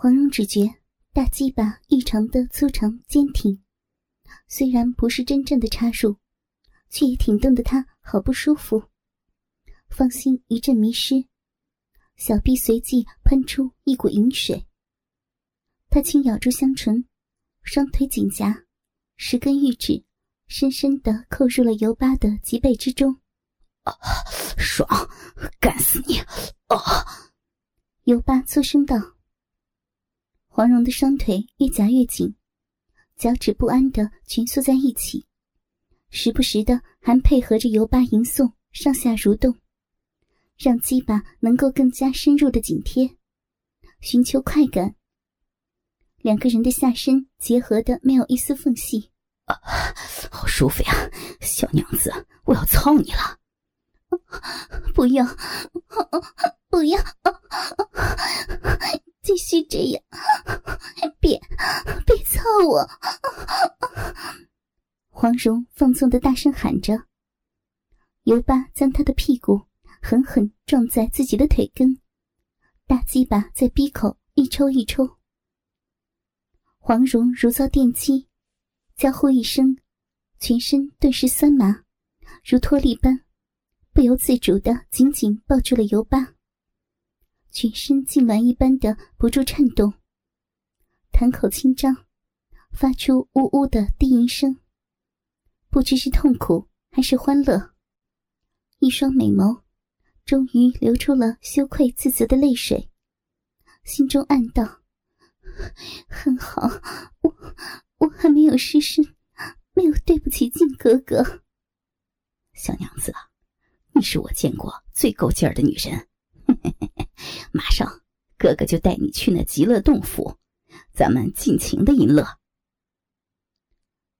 黄蓉只觉大鸡巴异常的粗长坚挺，虽然不是真正的插入，却也挺动的她好不舒服。芳心一阵迷失，小臂随即喷出一股淫水。她轻咬住香唇，双腿紧夹，十根玉指深深的扣入了尤巴的脊背之中。啊，爽，干死你！啊！尤巴粗声道。黄蓉的双腿越夹越紧，脚趾不安的蜷缩在一起，时不时的还配合着尤巴吟诵，上下蠕动，让鸡巴能够更加深入的紧贴，寻求快感。两个人的下身结合的没有一丝缝隙，啊，好舒服呀，小娘子，我要操你了！不要，不要！继续这样，别别操我！黄蓉放纵的大声喊着。尤巴将他的屁股狠狠撞在自己的腿根，大鸡巴在鼻口一抽一抽。黄蓉如遭电击，娇呼一声，全身顿时酸麻，如脱力般，不由自主的紧紧抱住了尤巴。全身痉挛一般的不住颤动，潭口轻张，发出呜呜的低吟声。不知是痛苦还是欢乐，一双美眸终于流出了羞愧自责的泪水，心中暗道：“很好，我我还没有失身，没有对不起靖哥哥。”小娘子啊，你是我见过最够劲儿的女人。马上，哥哥就带你去那极乐洞府，咱们尽情的淫乐。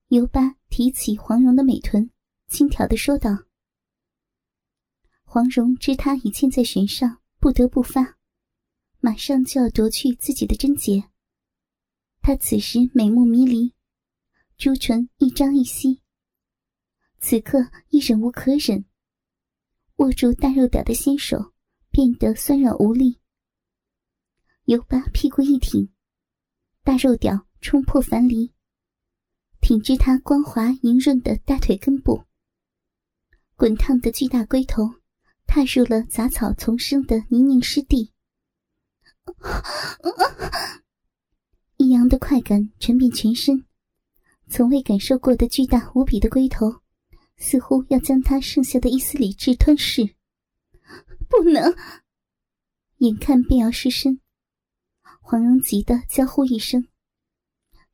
尤巴提起黄蓉的美臀，轻佻的说道：“黄蓉知他已牵在弦上，不得不发，马上就要夺去自己的贞洁。她此时美目迷离，朱唇一张一吸，此刻亦忍无可忍，握住大肉屌的纤手。”变得酸软无力，尤巴屁股一挺，大肉屌冲破樊篱，挺至他光滑莹润的大腿根部。滚烫的巨大龟头踏入了杂草丛生的泥泞湿地，异样的快感传遍全身，从未感受过的巨大无比的龟头，似乎要将他剩下的一丝理智吞噬。不能！眼看便要失身，黄蓉急得娇呼一声，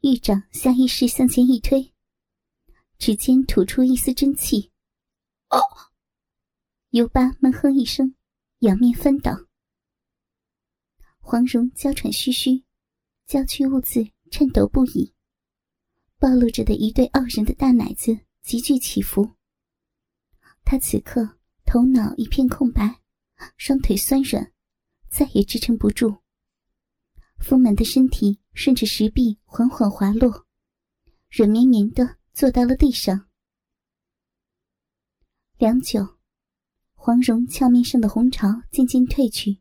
玉掌下意识向前一推，指尖吐出一丝真气。哦！尤巴闷哼一声，仰面翻倒。黄蓉娇喘吁吁，娇躯兀自颤抖不已，暴露着的一对傲人的大奶子急剧起伏。他此刻头脑一片空白。双腿酸软，再也支撑不住。丰满的身体顺着石壁缓缓滑落，软绵绵的坐到了地上。良久，黄蓉俏面上的红潮渐渐褪去，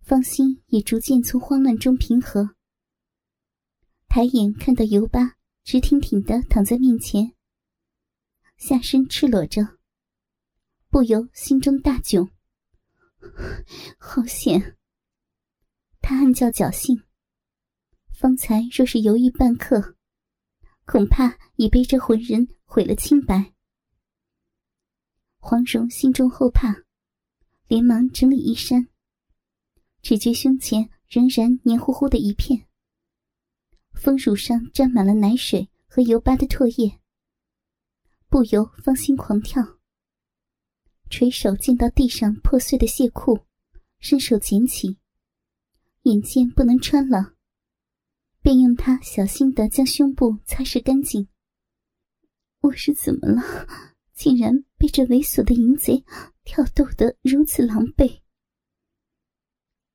芳心也逐渐从慌乱中平和。抬眼看到尤巴直挺挺的躺在面前，下身赤裸着，不由心中大窘。好险！他暗叫侥幸。方才若是犹豫半刻，恐怕已被这浑人毁了清白。黄蓉心中后怕，连忙整理衣衫，只觉胸前仍然黏糊糊的一片，丰乳上沾满了奶水和油巴的唾液，不由芳心狂跳。垂手见到地上破碎的亵裤，伸手捡起，眼见不能穿了，便用它小心的将胸部擦拭干净。我是怎么了？竟然被这猥琐的淫贼挑逗得如此狼狈！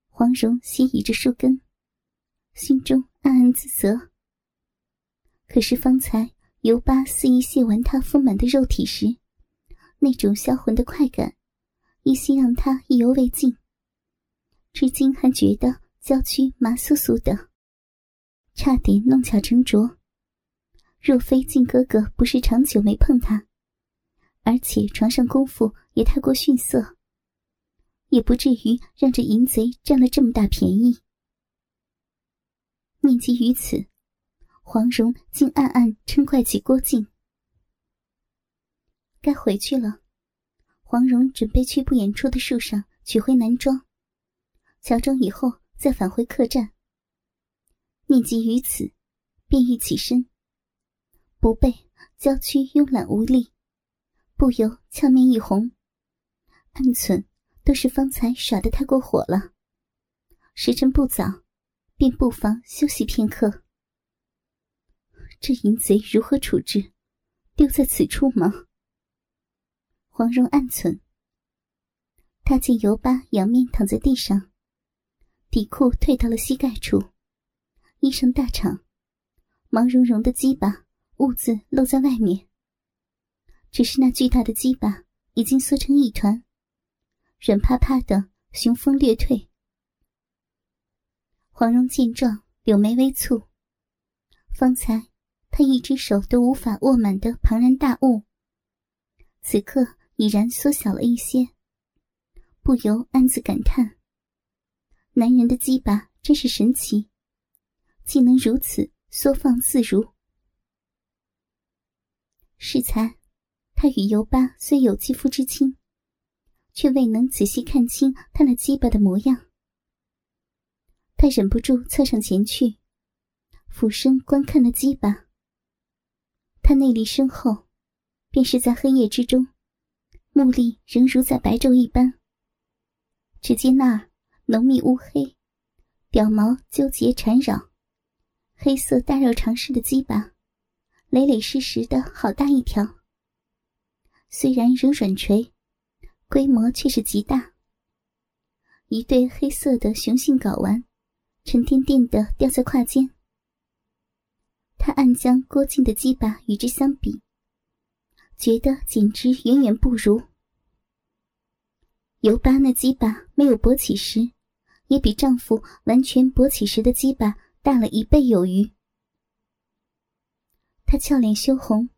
黄蓉斜倚着树根，心中暗暗自责。可是方才尤巴肆意亵玩她丰满的肉体时，那种销魂的快感，一心让他意犹未尽。至今还觉得娇躯麻酥酥的，差点弄巧成拙。若非靖哥哥不是长久没碰她，而且床上功夫也太过逊色，也不至于让这淫贼占了这么大便宜。念及于此，黄蓉竟暗暗嗔怪起郭靖。该回去了，黄蓉准备去不远处的树上取回男装，乔装以后再返回客栈。念及于此，便欲起身，不备娇躯慵懒无力，不由俏面一红，暗忖都是方才耍得太过火了。时辰不早。便不妨休息片刻。这淫贼如何处置？丢在此处吗？黄蓉暗忖。他见尤巴仰面躺在地上，底裤退到了膝盖处，衣裳大敞，毛茸茸的鸡巴兀自露在外面。只是那巨大的鸡巴已经缩成一团，软趴趴的，雄风略退。黄蓉见状，柳眉微蹙。方才他一只手都无法握满的庞然大物，此刻已然缩小了一些，不由暗自感叹：男人的鸡巴真是神奇，竟能如此缩放自如。适才，他与尤巴虽有肌肤之亲，却未能仔细看清他那鸡巴的模样。他忍不住侧上前去，俯身观看了鸡巴。他内力深厚，便是在黑夜之中，目力仍如在白昼一般。只见那儿浓密乌黑，屌毛纠结缠绕，黑色大肉长似的鸡巴，累累实实的好大一条。虽然仍软垂，规模却是极大。一对黑色的雄性睾丸。沉甸甸的吊在胯间，他暗将郭靖的鸡巴与之相比，觉得简直远远不如。尤巴那鸡巴没有勃起时，也比丈夫完全勃起时的鸡巴大了一倍有余。她俏脸羞红，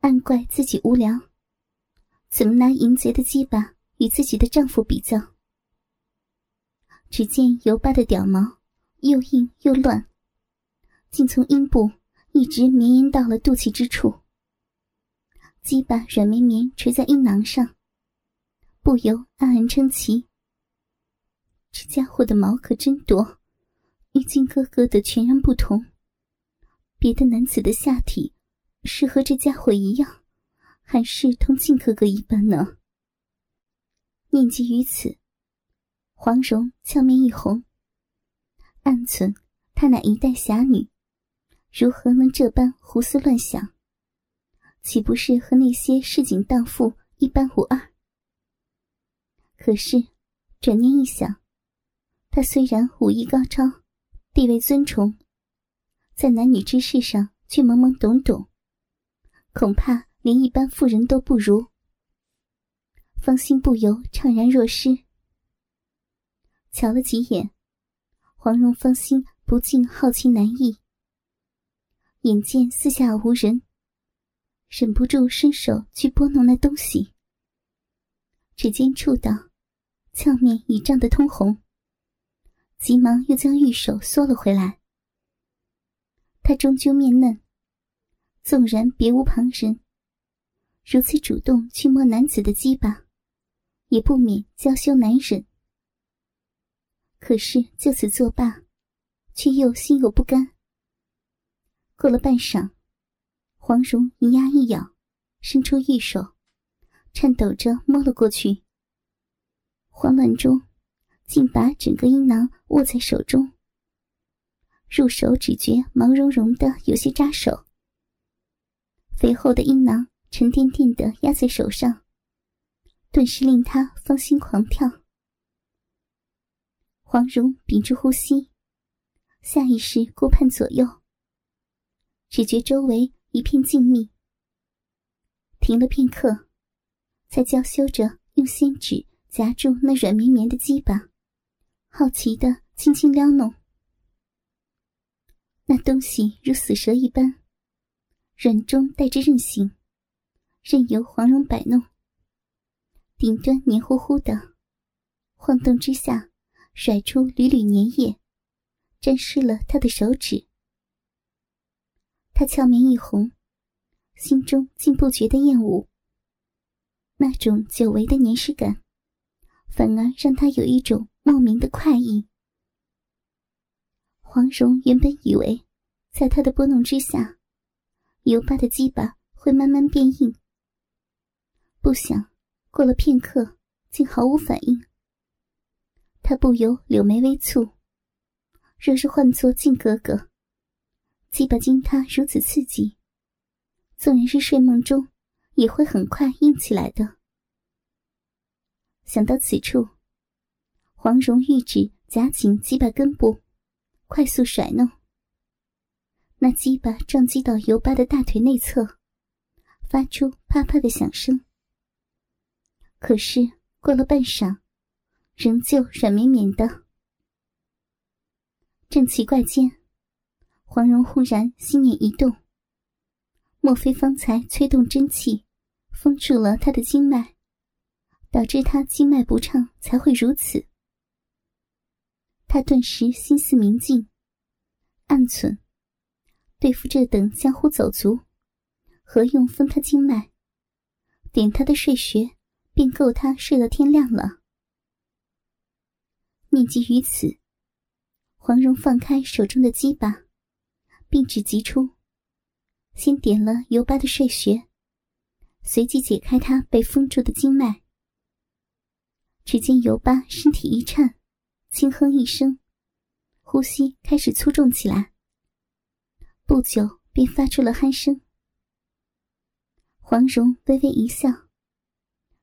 暗怪自己无聊，怎么拿淫贼的鸡巴与自己的丈夫比较？只见尤巴的屌毛。又硬又乱，竟从阴部一直绵延到了肚脐之处。鸡巴软绵绵垂在阴囊上，不由暗暗称奇。这家伙的毛可真多，与靖哥哥的全然不同。别的男子的下体是和这家伙一样，还是同靖哥哥一般呢？念及于此，黄蓉俏面一红。暗存，她乃一代侠女，如何能这般胡思乱想？岂不是和那些市井荡妇一般无二？可是转念一想，她虽然武艺高超，地位尊崇，在男女之事上却懵懵懂懂，恐怕连一般妇人都不如。芳心不由怅然若失，瞧了几眼。黄蓉芳心不禁好奇难抑，眼见四下无人，忍不住伸手去拨弄那东西。指尖触到，俏面已涨得通红，急忙又将玉手缩了回来。她终究面嫩，纵然别无旁人，如此主动去摸男子的鸡巴，也不免娇羞难忍。可是就此作罢，却又心有不甘。过了半晌，黄蓉一压一咬，伸出玉手，颤抖着摸了过去。慌乱中，竟把整个阴囊握在手中。入手只觉毛茸茸的，有些扎手。肥厚的阴囊沉甸甸的压在手上，顿时令他芳心狂跳。黄蓉屏住呼吸，下意识顾盼左右，只觉周围一片静谧。停了片刻，才娇羞着用仙指夹住那软绵绵的鸡巴，好奇的轻轻撩弄。那东西如死蛇一般，软中带着韧性，任由黄蓉摆弄。顶端黏糊糊的，晃动之下，甩出缕缕粘液，沾湿了他的手指。他俏面一红，心中竟不觉得厌恶。那种久违的粘湿感，反而让他有一种莫名的快意。黄蓉原本以为，在他的拨弄之下，油巴的鸡巴会慢慢变硬。不想过了片刻，竟毫无反应。他不由柳眉微蹙。若是换做靖格格，鸡巴经他如此刺激，纵然是睡梦中，也会很快硬起来的。想到此处，黄蓉玉指夹紧鸡巴根部。快速甩弄，那鸡巴撞击到尤巴的大腿内侧，发出啪啪的响声。可是过了半晌，仍旧软绵绵的。正奇怪间，黄蓉忽然心念一动：莫非方才催动真气，封住了他的经脉，导致他经脉不畅，才会如此？他顿时心思明镜，暗忖：对付这等江湖走卒，何用封他经脉？点他的睡穴，便够他睡到天亮了。念及于此，黄蓉放开手中的鸡巴，并指急出，先点了尤巴的睡穴，随即解开他被封住的经脉。只见尤巴身体一颤。轻哼一声，呼吸开始粗重起来。不久便发出了鼾声。黄蓉微微一笑，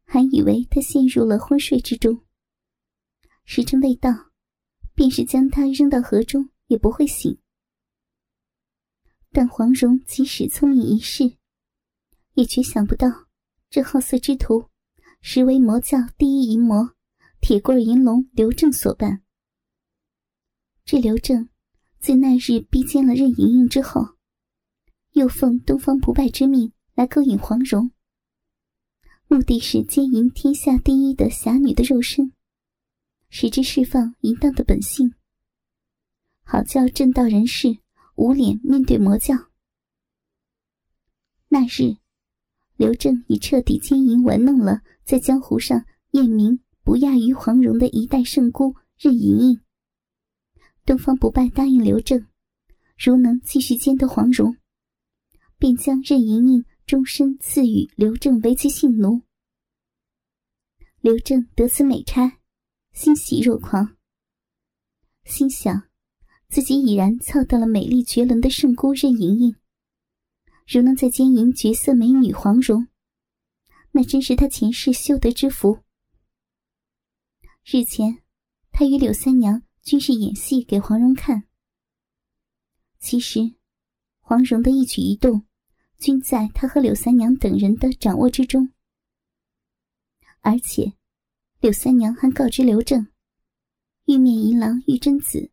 还以为他陷入了昏睡之中。时辰未到，便是将他扔到河中也不会醒。但黄蓉即使聪明一世，也绝想不到这好色之徒，实为魔教第一淫魔。铁棍银龙刘正所办。这刘正自那日逼奸了任盈盈之后，又奉东方不败之命来勾引黄蓉，目的是奸淫天下第一的侠女的肉身，使之释放淫荡的本性，好叫正道人士无脸面对魔教。那日，刘正已彻底奸淫玩弄了在江湖上艳名。不亚于黄蓉的一代圣姑任盈盈。东方不败答应刘正，如能继续奸得黄蓉，便将任盈盈终身赐予刘正为其性奴。刘正得此美差，欣喜若狂，心想自己已然凑到了美丽绝伦的圣姑任盈盈，如能再奸淫绝色美女黄蓉，那真是他前世修得之福。日前，他与柳三娘均是演戏给黄蓉看。其实，黄蓉的一举一动，均在他和柳三娘等人的掌握之中。而且，柳三娘还告知刘正，玉面银郎玉贞子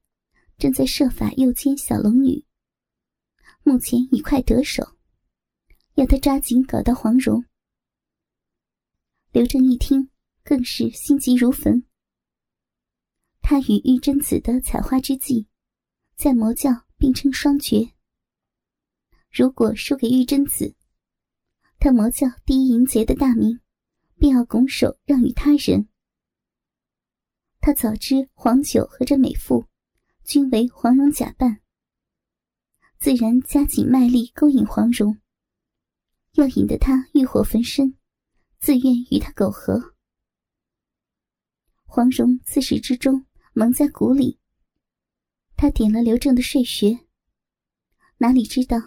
正在设法诱奸小龙女，目前已快得手，要他抓紧搞到黄蓉。刘正一听，更是心急如焚。他与玉贞子的采花之计，在魔教并称双绝。如果输给玉贞子，他魔教第一淫贼的大名，便要拱手让与他人。他早知黄九和这美妇，均为黄蓉假扮，自然加紧卖力勾引黄蓉，要引得他欲火焚身，自愿与他苟合。黄蓉自始至终。蒙在鼓里，他点了刘正的睡穴。哪里知道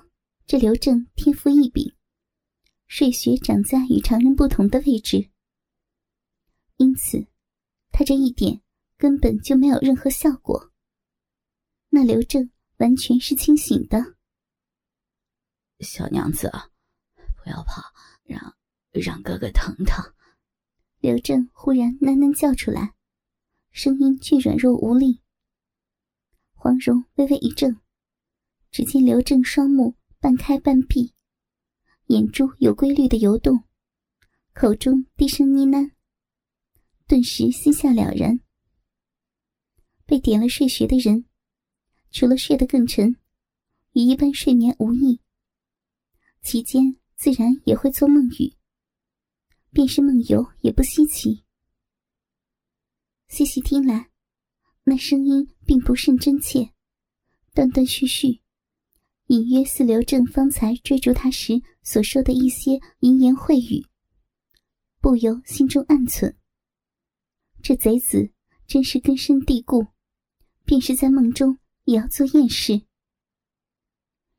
这刘正天赋异禀，睡穴长在与常人不同的位置，因此他这一点根本就没有任何效果。那刘正完全是清醒的。小娘子，不要怕，让让哥哥疼疼。刘正忽然喃喃叫出来。声音却软弱无力。黄蓉微微一怔，只见刘正双目半开半闭，眼珠有规律的游动，口中低声呢喃，顿时心下了然。被点了睡穴的人，除了睡得更沉，与一般睡眠无异，其间自然也会做梦语，便是梦游也不稀奇。细细听来，那声音并不甚真切，断断续续，隐约似刘正方才追逐他时所说的一些淫言秽语，不由心中暗忖：这贼子真是根深蒂固，便是在梦中也要做艳事。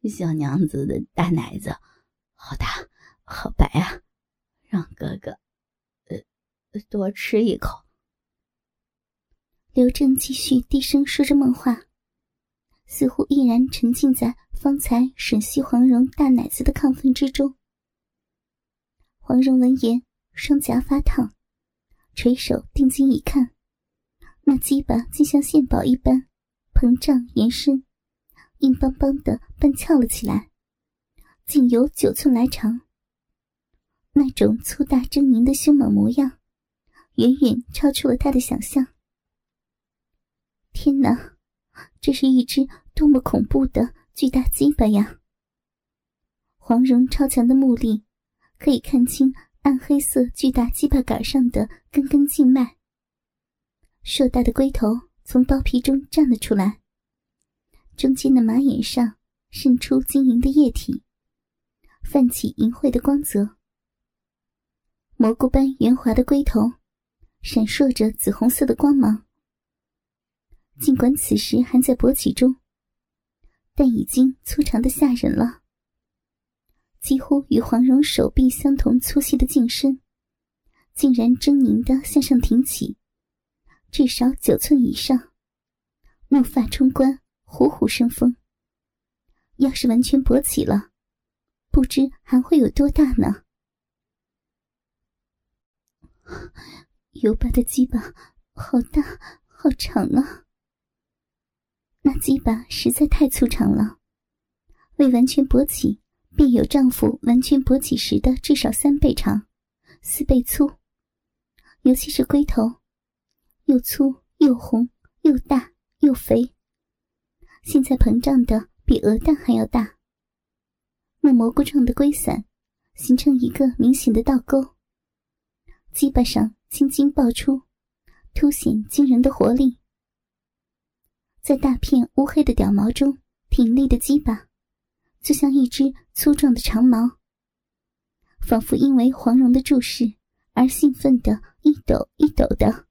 小娘子的大奶子，好大，好白啊！让哥哥，呃，多吃一口。刘正继续低声说着梦话，似乎依然沉浸在方才吮吸黄蓉大奶子的亢奋之中。黄蓉闻言，双颊发烫，垂手定睛一看，那鸡巴竟像献宝一般膨胀延伸，硬邦邦的半翘了起来，竟有九寸来长。那种粗大狰狞的凶猛模样，远远超出了他的想象。天哪，这是一只多么恐怖的巨大鸡巴呀！黄蓉超强的目力，可以看清暗黑色巨大鸡巴杆上的根根静脉。硕大的龟头从包皮中站了出来，中间的马眼上渗出晶莹的液体，泛起银灰的光泽。蘑菇般圆滑的龟头，闪烁着紫红色的光芒。尽管此时还在勃起中，但已经粗长的吓人了，几乎与黄蓉手臂相同粗细的茎身，竟然狰狞的向上挺起，至少九寸以上，怒发冲冠，虎虎生风。要是完全勃起了，不知还会有多大呢？油巴的鸡巴好大，好长啊！那鸡巴实在太粗长了，未完全勃起便有丈夫完全勃起时的至少三倍长、四倍粗。尤其是龟头，又粗又红又大又肥，现在膨胀的比鹅蛋还要大。木蘑菇状的龟伞形成一个明显的倒钩，鸡巴上青筋爆出，凸显惊人的活力。在大片乌黑的屌毛中挺立的鸡巴，就像一只粗壮的长矛，仿佛因为黄蓉的注视而兴奋的一抖一抖的。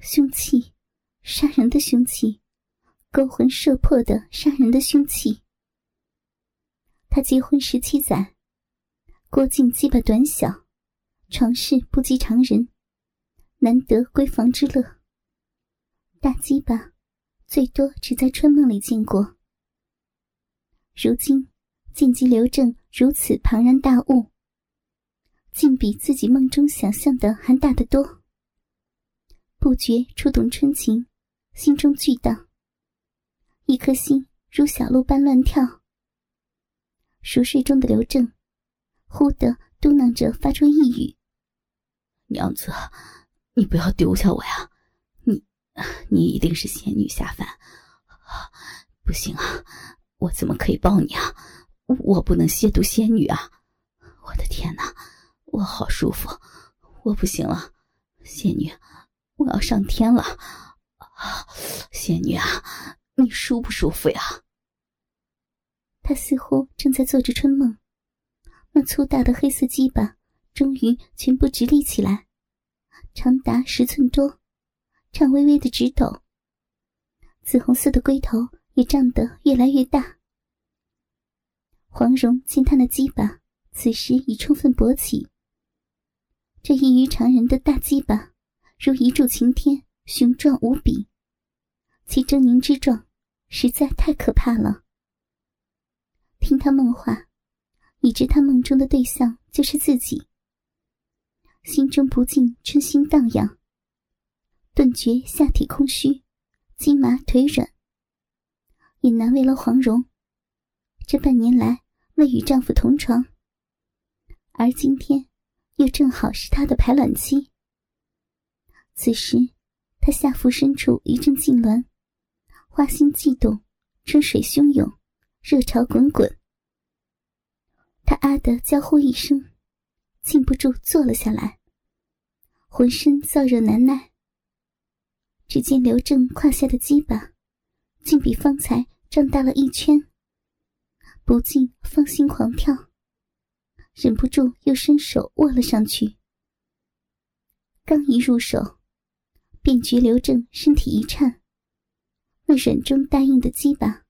凶器，杀人的凶器，勾魂摄魄的杀人的凶器。他结婚十七载，郭靖鸡巴短小，床事不及常人，难得闺房之乐。大鸡巴。最多只在春梦里见过。如今见及刘正如此庞然大物，竟比自己梦中想象的还大得多。不觉触动春情，心中巨荡，一颗心如小鹿般乱跳。熟睡中的刘正，忽地嘟囔着发出一语：“娘子，你不要丢下我呀！”你你一定是仙女下凡，不行啊！我怎么可以抱你啊？我不能亵渎仙女啊！我的天哪，我好舒服，我不行了，仙女，我要上天了！仙女啊，你舒不舒服呀？他似乎正在做着春梦，那粗大的黑色鸡巴终于全部直立起来，长达十寸多。颤巍巍的直抖，紫红色的龟头也胀得越来越大。黄蓉见他那鸡巴此时已充分勃起，这异于常人的大鸡巴如一柱擎天，雄壮无比，其狰狞之状实在太可怕了。听他梦话，已知他梦中的对象就是自己，心中不禁春心荡漾。顿觉下体空虚，筋麻腿软，也难为了黄蓉。这半年来未与丈夫同床，而今天又正好是她的排卵期。此时，他下腹深处一阵痉挛，花心悸动，春水汹涌，热潮滚滚。他啊的娇呼一声，禁不住坐了下来，浑身燥热难耐。只见刘正胯下的鸡巴，竟比方才胀大了一圈。不禁芳心狂跳，忍不住又伸手握了上去。刚一入手，便觉刘正身体一颤，那软中带硬的鸡巴，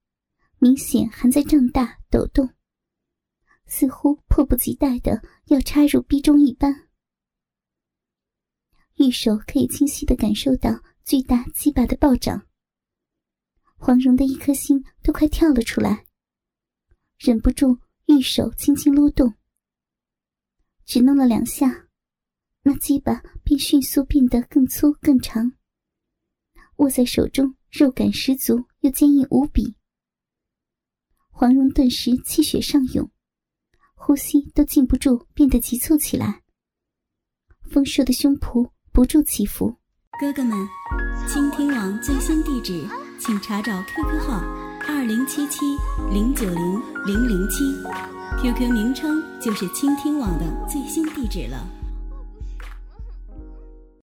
明显还在胀大抖动，似乎迫不及待的要插入逼中一般。玉手可以清晰的感受到巨大鸡巴的暴涨，黄蓉的一颗心都快跳了出来。忍不住，玉手轻轻撸动，只弄了两下，那鸡巴便迅速变得更粗更长。握在手中，肉感十足又坚硬无比。黄蓉顿时气血上涌，呼吸都禁不住变得急促起来，丰硕的胸脯不住起伏。哥哥们，倾听网最新地址，请查找 QQ 号。二零七七零九零零零七，QQ 名称就是倾听网的最新地址了。